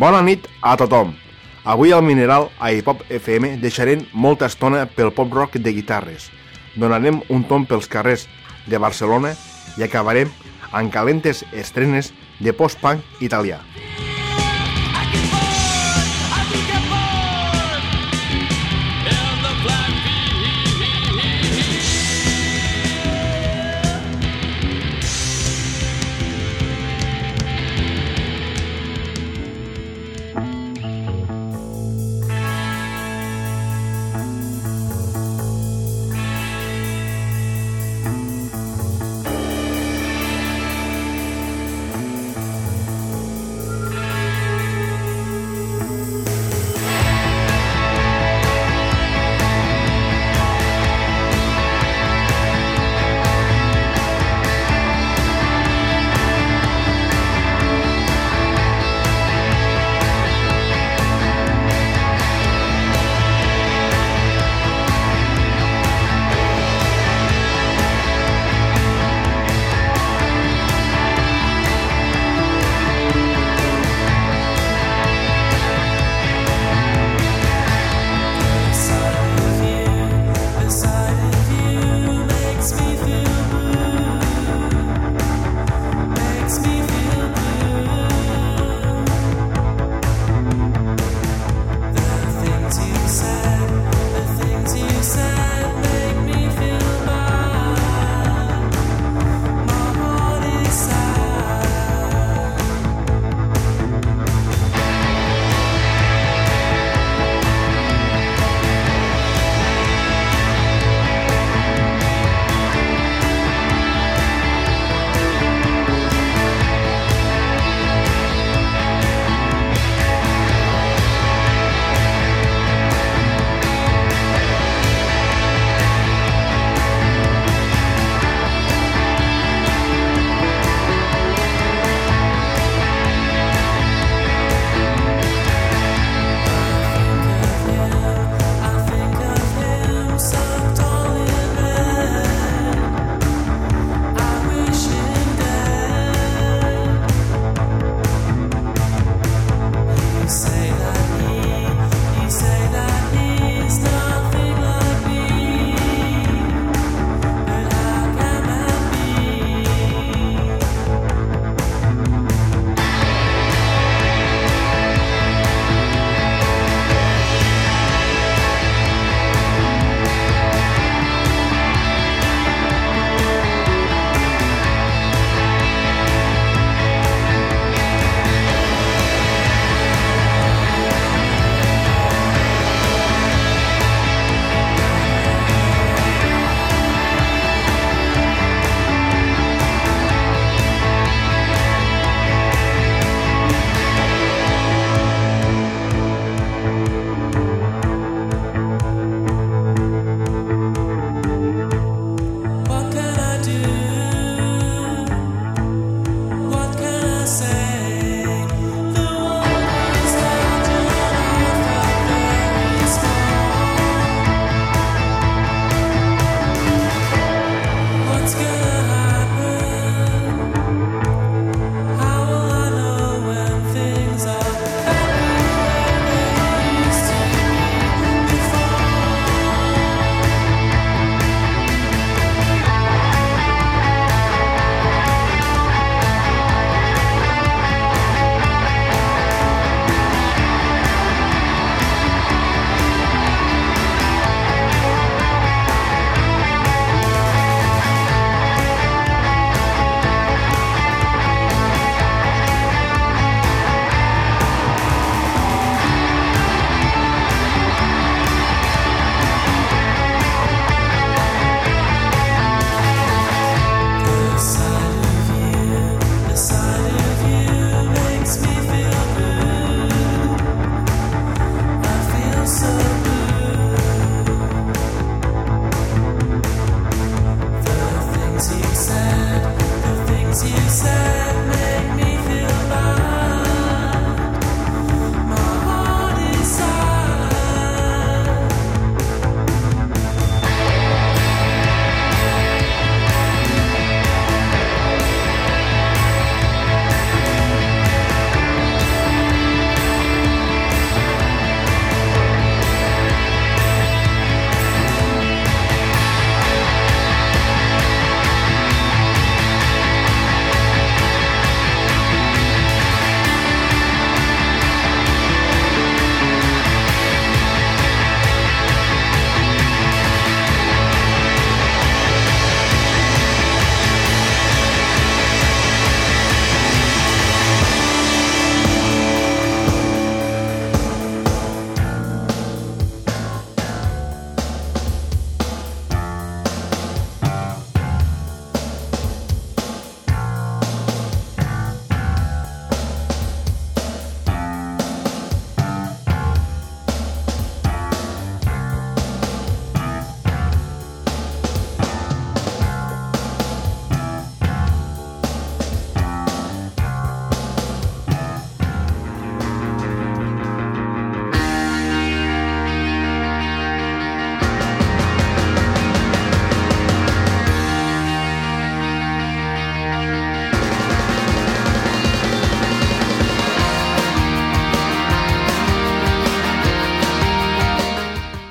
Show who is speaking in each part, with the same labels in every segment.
Speaker 1: Bona nit a tothom. Avui al Mineral a Hip-Hop FM deixarem molta estona pel pop-rock de guitarres. Donarem un tom pels carrers de Barcelona i acabarem amb calentes estrenes de post-punk italià.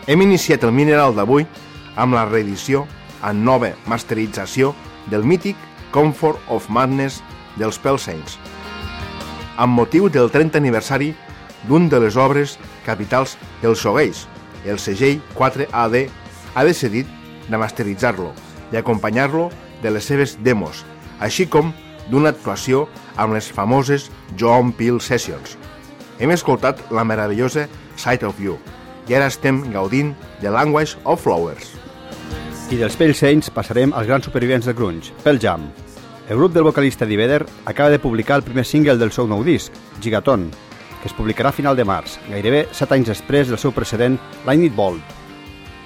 Speaker 1: Hem iniciat el mineral d'avui amb la reedició en nova masterització del mític Comfort of Madness dels Pell Saints, amb motiu del 30 aniversari d'un de les obres capitals del Sogueix, el segell 4AD ha decidit de masteritzar-lo i acompanyar-lo de les seves demos, així com d'una actuació amb les famoses John Peel Sessions. Hem escoltat la meravellosa Sight of You, i ara estem gaudint de Language of Flowers.
Speaker 2: I dels Pale Saints passarem als grans supervivents del grunge, Pearl Jam. El grup del vocalista Eddie Vedder acaba de publicar el primer single del seu nou disc, Gigaton, que es publicarà a final de març, gairebé 7 anys després del seu precedent, Lightning Bolt.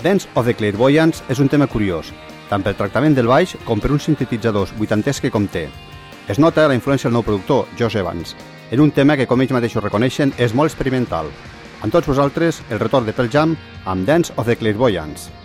Speaker 2: Dance of the Clairvoyants és un tema curiós, tant pel tractament del baix com per uns sintetitzadors vuitantès que conté. Es nota la influència del nou productor, Josh Evans, en un tema que, com ells mateixos reconeixen, és molt experimental, amb tots vosaltres, el retorn de Pearl Jam amb Dance of the Clairvoyants.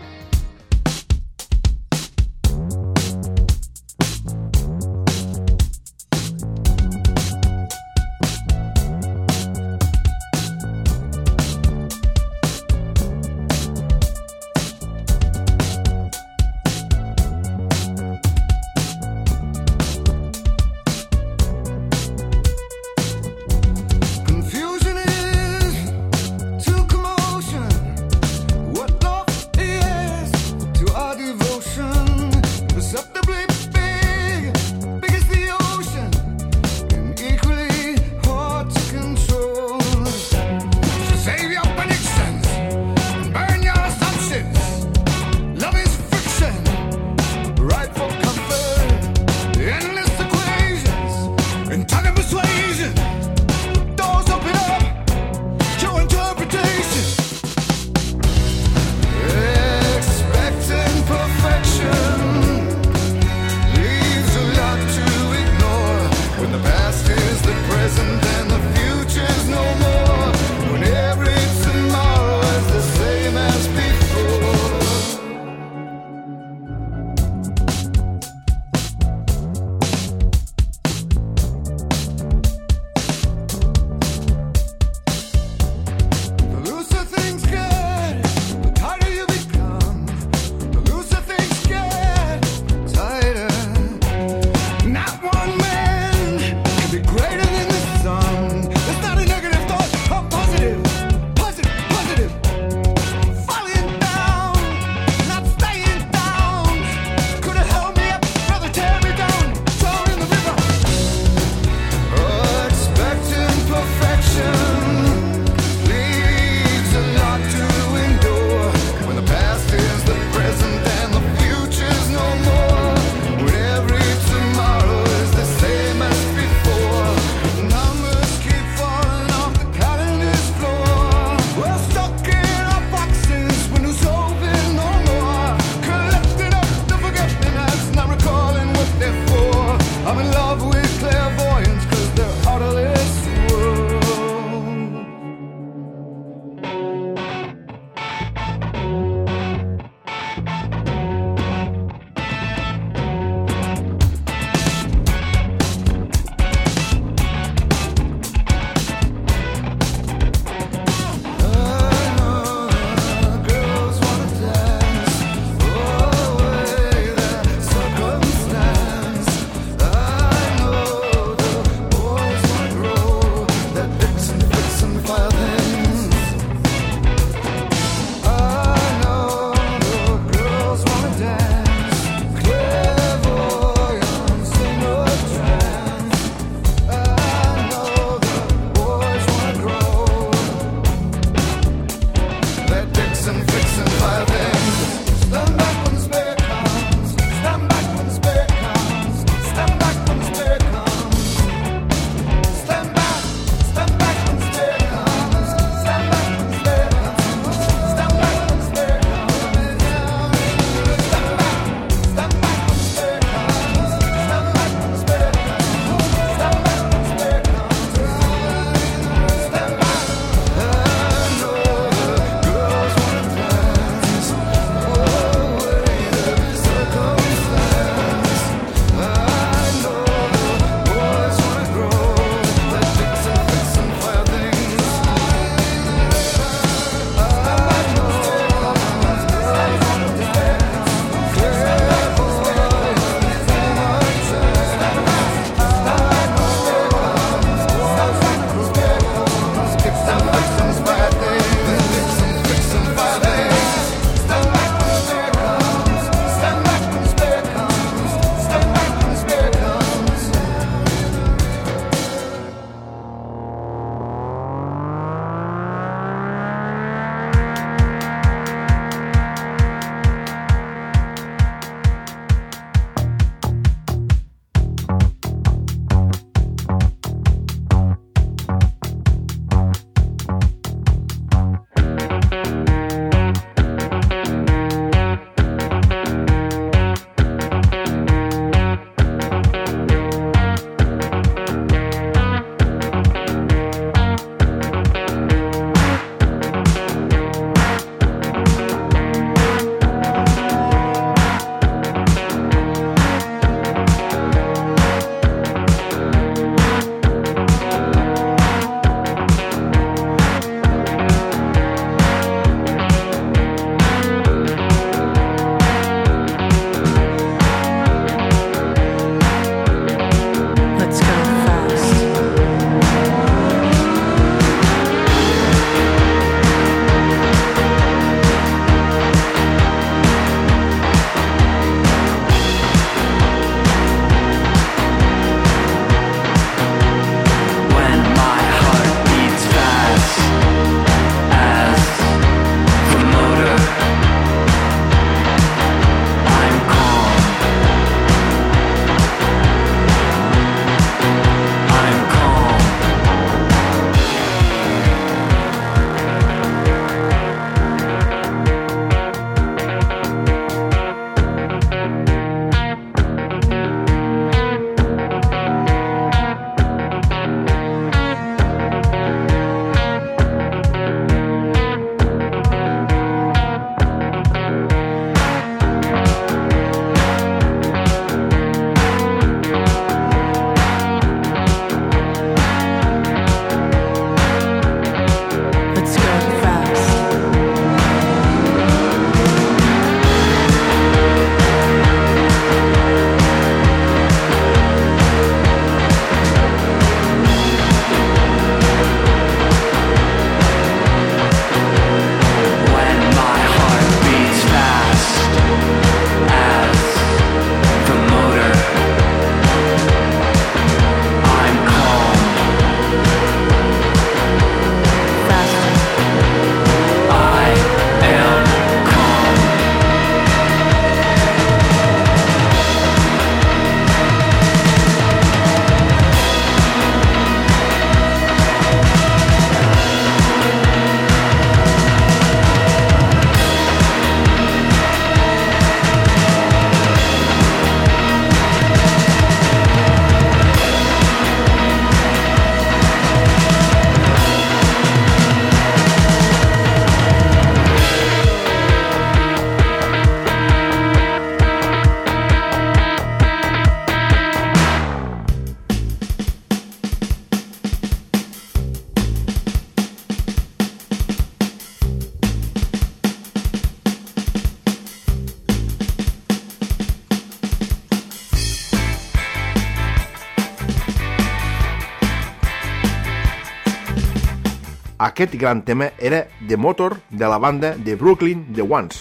Speaker 3: Aquest gran tema era The Motor de la banda de Brooklyn The Ones.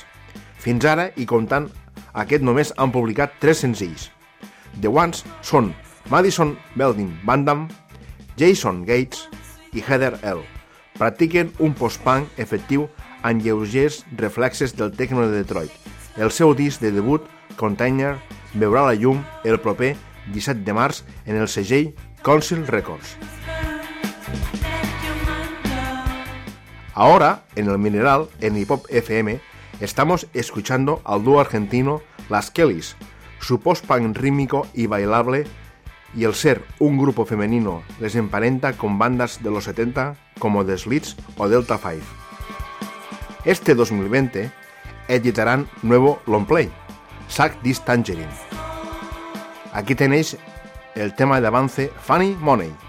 Speaker 3: Fins ara, i comptant, aquest només han publicat tres senzills. The Ones són Madison Belding Bandam, Jason Gates i Heather L. Practiquen un post-punk efectiu amb lleugers reflexes del techno de Detroit. El seu disc de debut, Container, veurà la llum el proper 17 de març en el segell Council Records. Ahora, en el Mineral, en Hip Hop FM, estamos escuchando al dúo argentino Las Kellys, su post-punk rítmico y bailable, y el ser un grupo femenino les emparenta con bandas de los 70 como The Slits o Delta 5. Este 2020 editarán nuevo long play, Sack This Tangerine. Aquí tenéis el tema de avance Funny Money.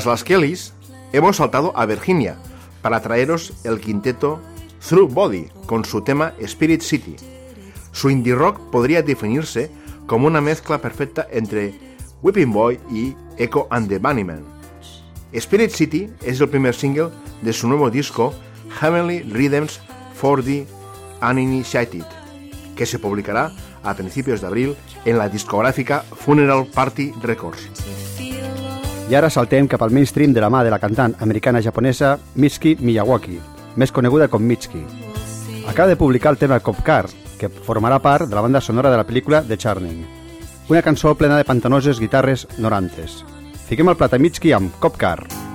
Speaker 1: Tras las Kellys, hemos saltado a Virginia para traeros el quinteto Through Body con su tema Spirit City. Su indie rock podría definirse como una mezcla perfecta entre Whipping Boy y Echo and the Bunnymen. Spirit City es el primer single de su nuevo disco Heavenly Rhythms 4D Uninitiated, que se publicará a principios de abril en la discográfica Funeral Party Records.
Speaker 4: I ara saltem cap al mainstream de la mà de la cantant americana-japonesa Mitsuki Miyawaki, més coneguda com Mitsuki. Acaba de publicar el tema Cop Car, que formarà part de la banda sonora de la pel·lícula The Charming, una cançó plena de pantanoses guitarres norantes. Fiquem el plat a Mitsuki amb Cop Car.
Speaker 5: Cop Car.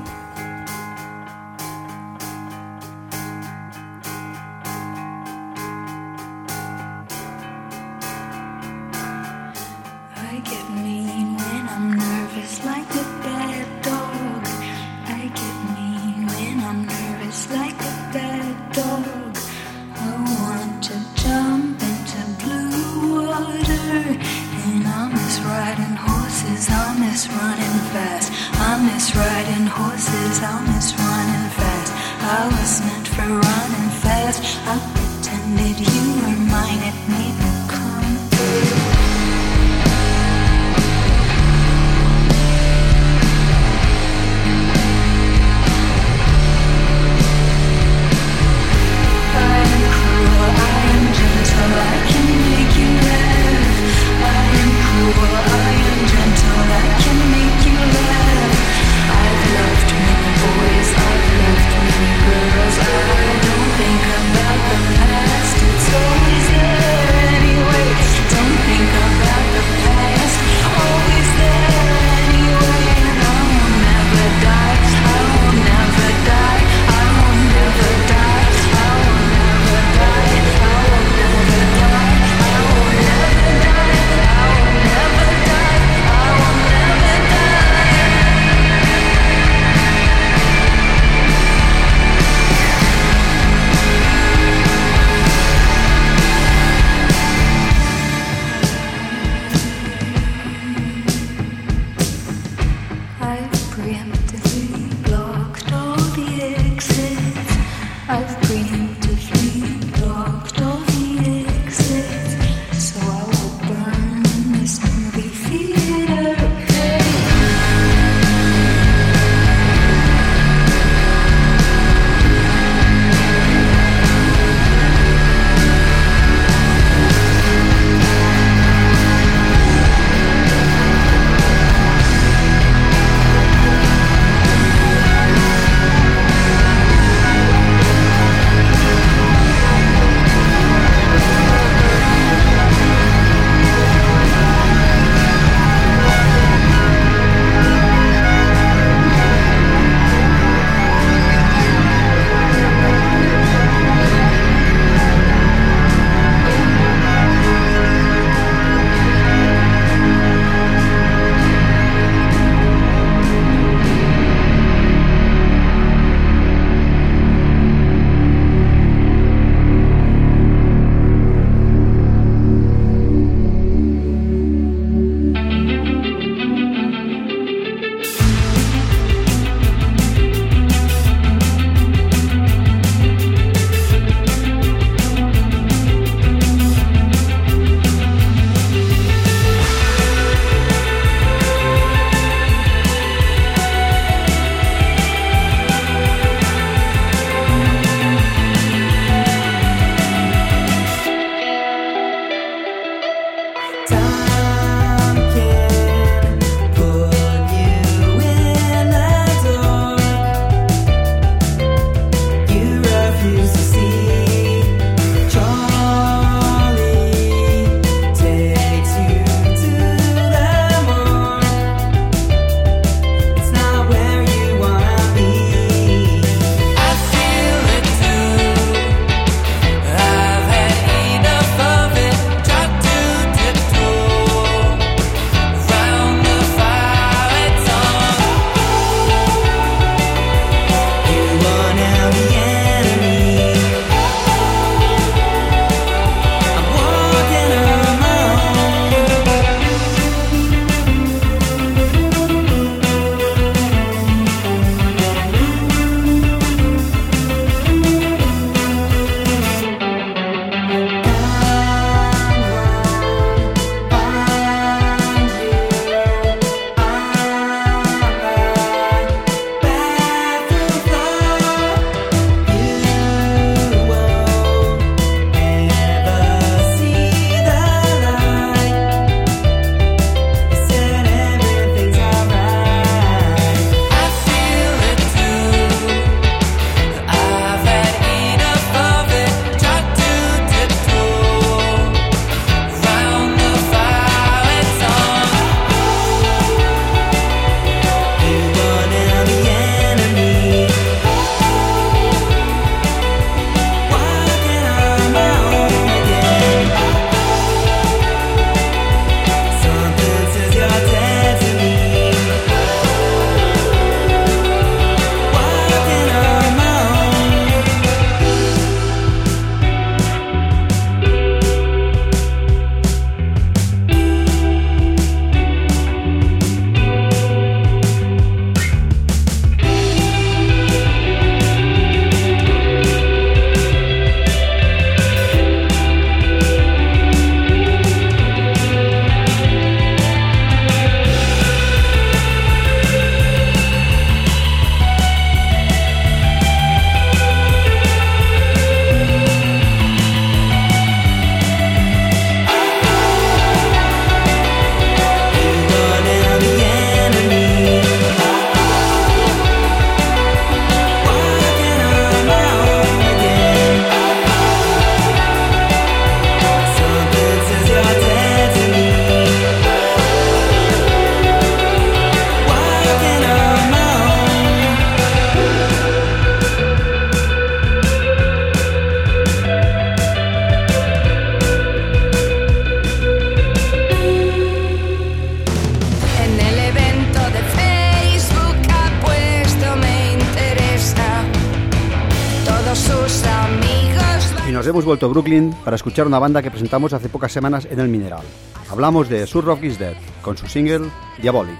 Speaker 5: Vuelto a Brooklyn para escuchar una banda que presentamos hace pocas semanas en el Mineral. Hablamos de Sur Rock is Dead, con su single Diabolic.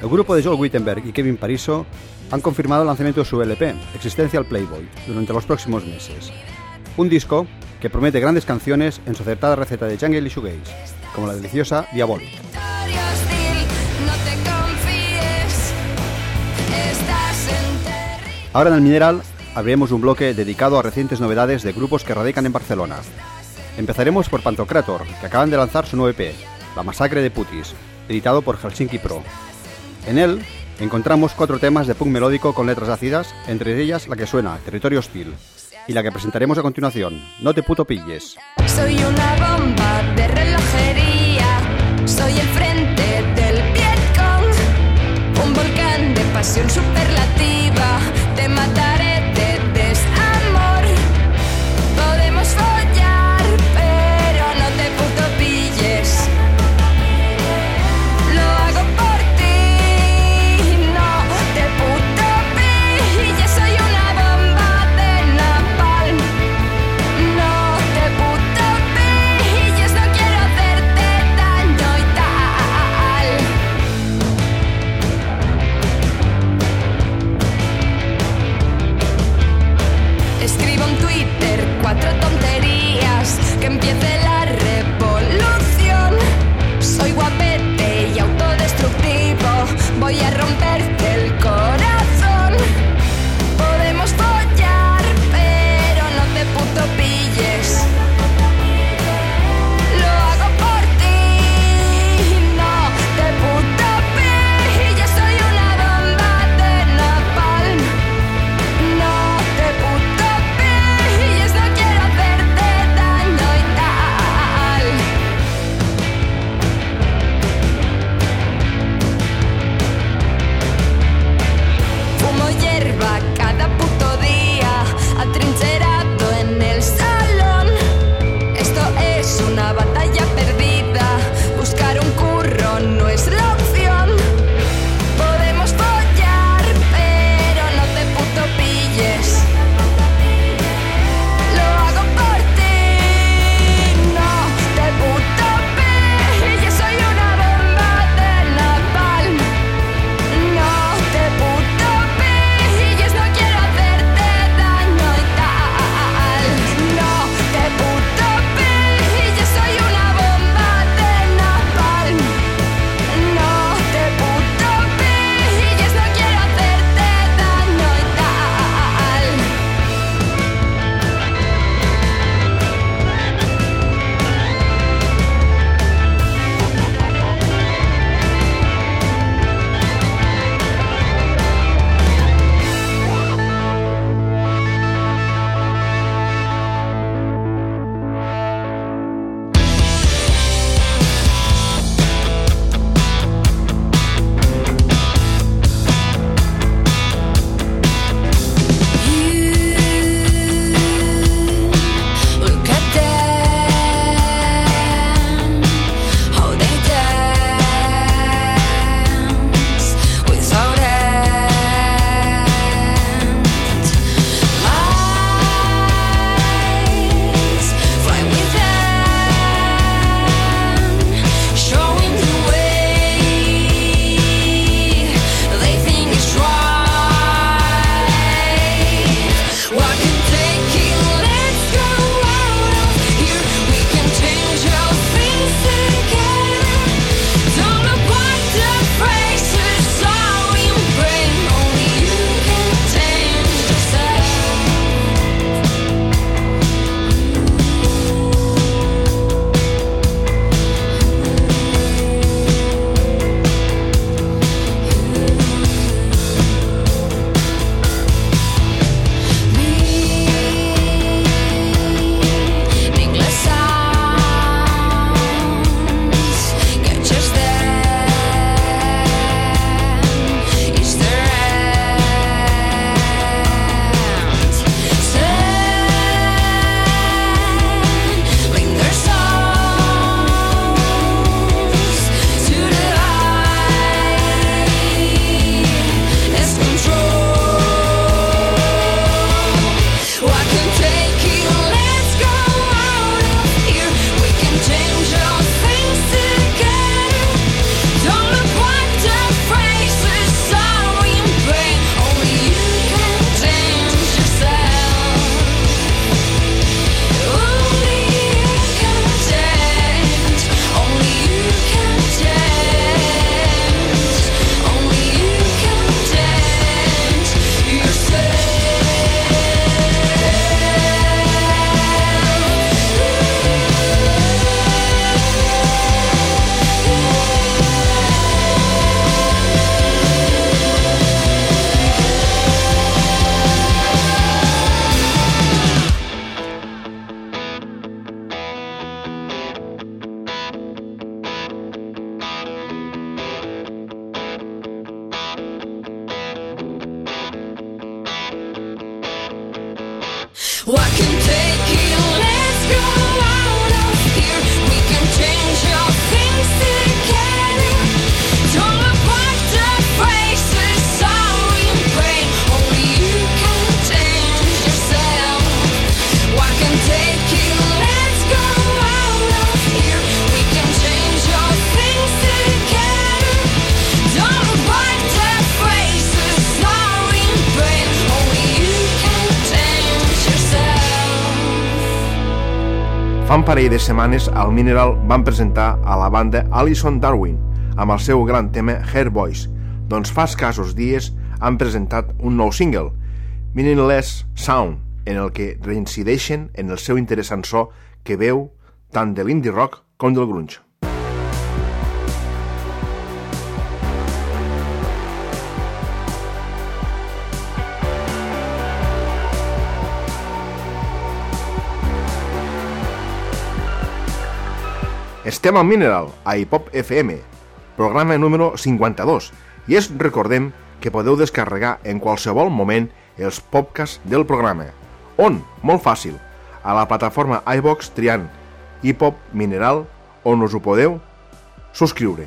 Speaker 5: El grupo de Joel Wittenberg y Kevin Pariso han confirmado el lanzamiento de su LP, Existential Playboy, durante los próximos meses. Un disco que promete grandes canciones en su acertada receta de jungle y shoegaze, como la deliciosa Diabolic. Ahora en el Mineral abriremos un bloque dedicado a recientes novedades de grupos que radican en Barcelona. Empezaremos por Pantocrator, que acaban de lanzar su nuevo EP, La Masacre de Putis, editado por Helsinki Pro. En él encontramos cuatro temas de punk melódico con letras ácidas, entre ellas la que suena Territorio Hostil, y la que presentaremos a continuación, No te puto pilles.
Speaker 6: Soy una bomba de relojería. Soy el frente del Vietcong. Un volcán de pasión superlativa. Te mataré
Speaker 1: fa un parell de setmanes al Mineral van presentar a la banda Alison Darwin amb el seu gran tema Hair Boys, doncs fa escassos dies han presentat un nou single, Meaningless Sound, en el que reincideixen en el seu interessant so que veu tant de l'indie rock com del grunge. Estem al Mineral, a Hipop FM, programa número 52, i és, recordem, que podeu descarregar en qualsevol moment els podcasts del programa. On? Molt fàcil. A la plataforma iVox triant Hipop Mineral, on us ho podeu subscriure.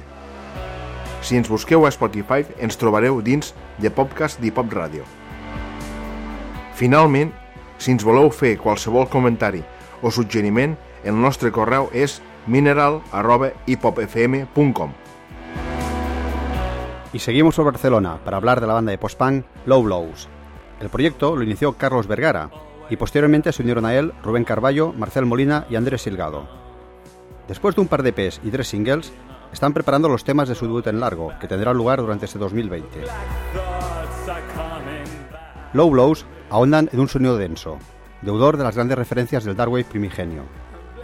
Speaker 1: Si ens busqueu a Spotify, ens trobareu dins de podcast d'Hipop Ràdio. Finalment, si ens voleu fer qualsevol comentari o suggeriment, el nostre correu és mineral.hiphopfm.com
Speaker 7: Y seguimos por Barcelona para hablar de la banda de post-punk Low Blows. El proyecto lo inició Carlos Vergara y posteriormente se unieron a él Rubén Carballo, Marcel Molina y Andrés Silgado. Después de un par de EPs y tres singles, están preparando los temas de su debut en largo, que tendrá lugar durante este 2020. Low Blows ahondan en un sonido denso, deudor de las grandes referencias del dark wave primigenio,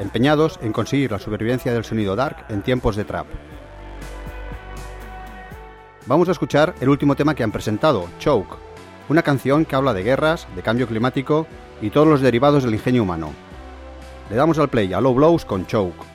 Speaker 7: empeñados en conseguir la supervivencia del sonido dark en tiempos de trap. Vamos a escuchar el último tema que han presentado, Choke, una canción que habla de guerras, de cambio climático y todos los derivados del ingenio humano. Le damos al play a Low Blows con Choke.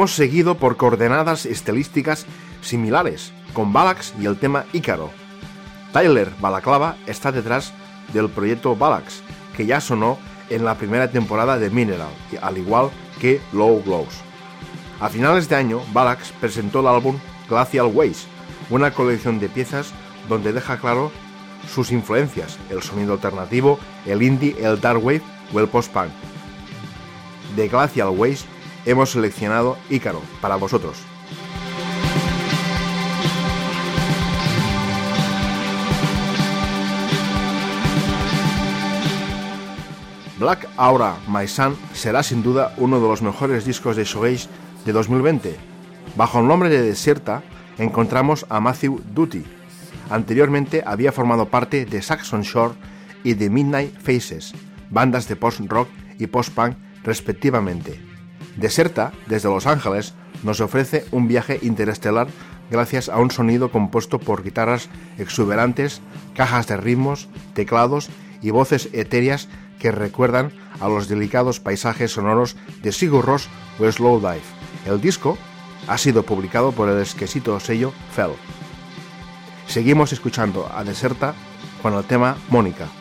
Speaker 1: Hemos seguido por coordenadas estilísticas similares, con Balax y el tema Ícaro. Tyler Balaclava está detrás del proyecto Balax, que ya sonó en la primera temporada de Mineral, al igual que Low Glows. A finales de año, Balax presentó el álbum Glacial Ways, una colección de piezas donde deja claro sus influencias, el sonido alternativo, el indie, el dark wave o el post-punk. De Glacial Ways hemos seleccionado Ícaro para vosotros. Black Aura My Son será sin duda uno de los mejores discos de shoegaze de 2020. Bajo el nombre de Deserta encontramos a Matthew Duty. Anteriormente había formado parte de Saxon Shore y de Midnight Faces, bandas de post-rock y post-punk respectivamente. Deserta, desde Los Ángeles, nos ofrece un viaje interestelar gracias a un sonido compuesto por guitarras exuberantes, cajas de ritmos, teclados y voces etéreas que recuerdan a los delicados paisajes sonoros de Sigur Rós o Slowdive. El disco ha sido publicado por el exquisito sello Fell. Seguimos escuchando a Deserta con el tema Mónica.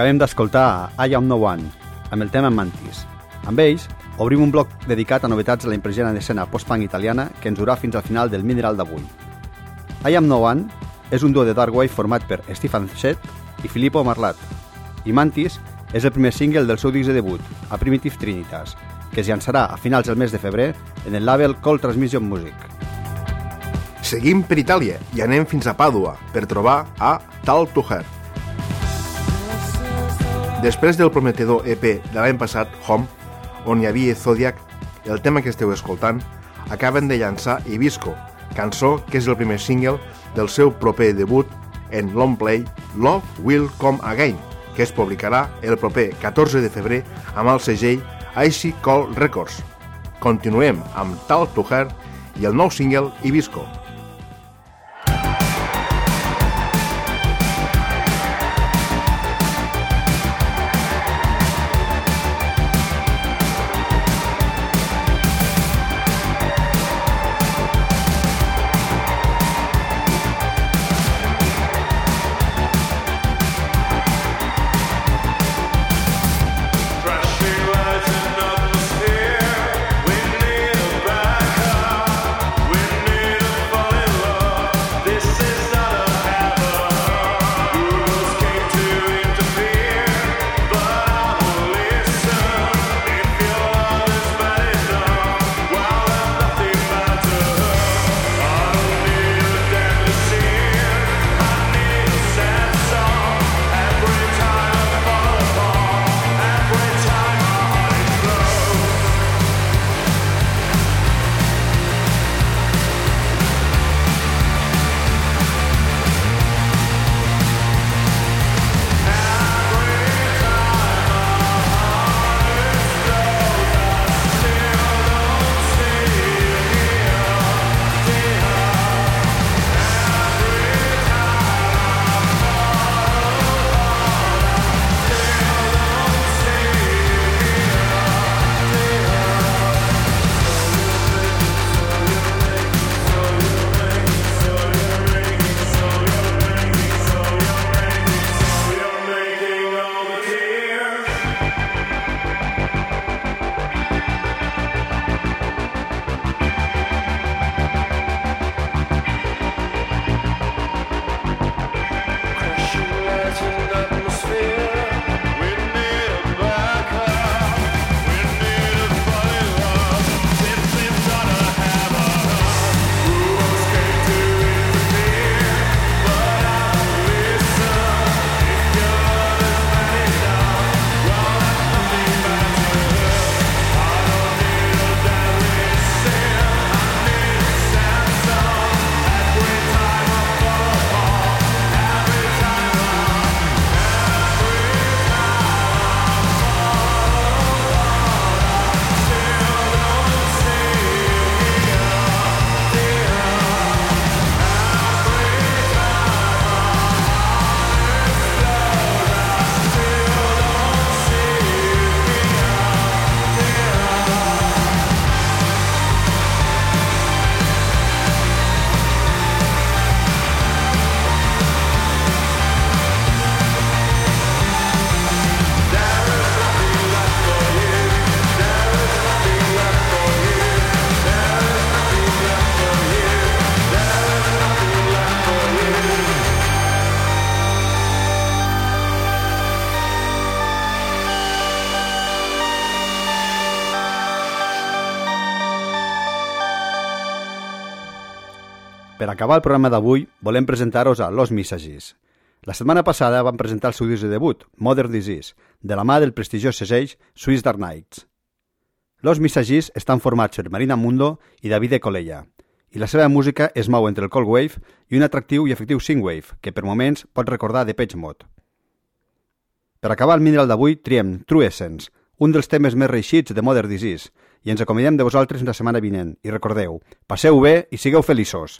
Speaker 2: Acabem d'escoltar I Am No One, amb el tema Mantis. Amb ells, obrim un bloc dedicat a novetats de la impressionant escena post-punk italiana que ens durà fins al final del mineral d'avui. I Am No One és un duo de dark wave format per Stefan Shet i Filippo Marlat, i Mantis és el primer single del seu disc de debut, a Primitive Trinitas, que es llançarà a finals del mes de febrer en el label Cold Transmission Music.
Speaker 7: Seguim per Itàlia i anem fins a Pàdua per trobar a Tal to. Després del prometedor EP de l'any passat, Home, on hi havia Zodiac, el tema que esteu escoltant, acaben de llançar Ibisco, cançó que és el primer single del seu proper debut en long play Love Will Come Again, que es publicarà el proper 14 de febrer amb el segell Icy Call Records. Continuem amb Tal to Her i el nou single Ibisco.
Speaker 2: Acabar el programa d'avui, volem presentar-vos a Los Missages. La setmana passada van presentar el seu disc de debut, Modern Disease, de la mà del prestigiós segell Swiss Dark Knights. Los Missages estan formats per Marina Mundo i David Colella, i la seva música es mou entre el cold wave i un atractiu i efectiu synthwave, que per moments pot recordar de Page Mod. Per acabar el mineral d'avui, triem True Essence, un dels temes més reixits de Modern Disease, i ens acomiadem de vosaltres la setmana vinent. I recordeu, passeu bé i sigueu feliços.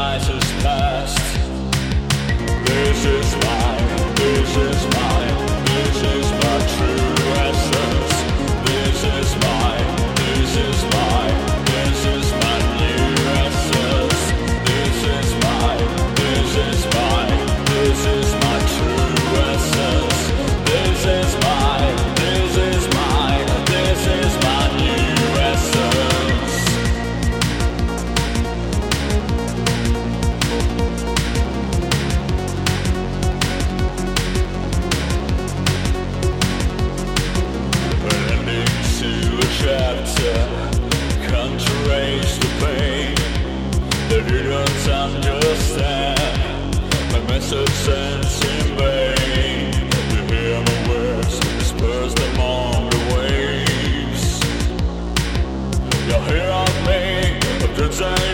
Speaker 8: night has passed. This is life, this is life. say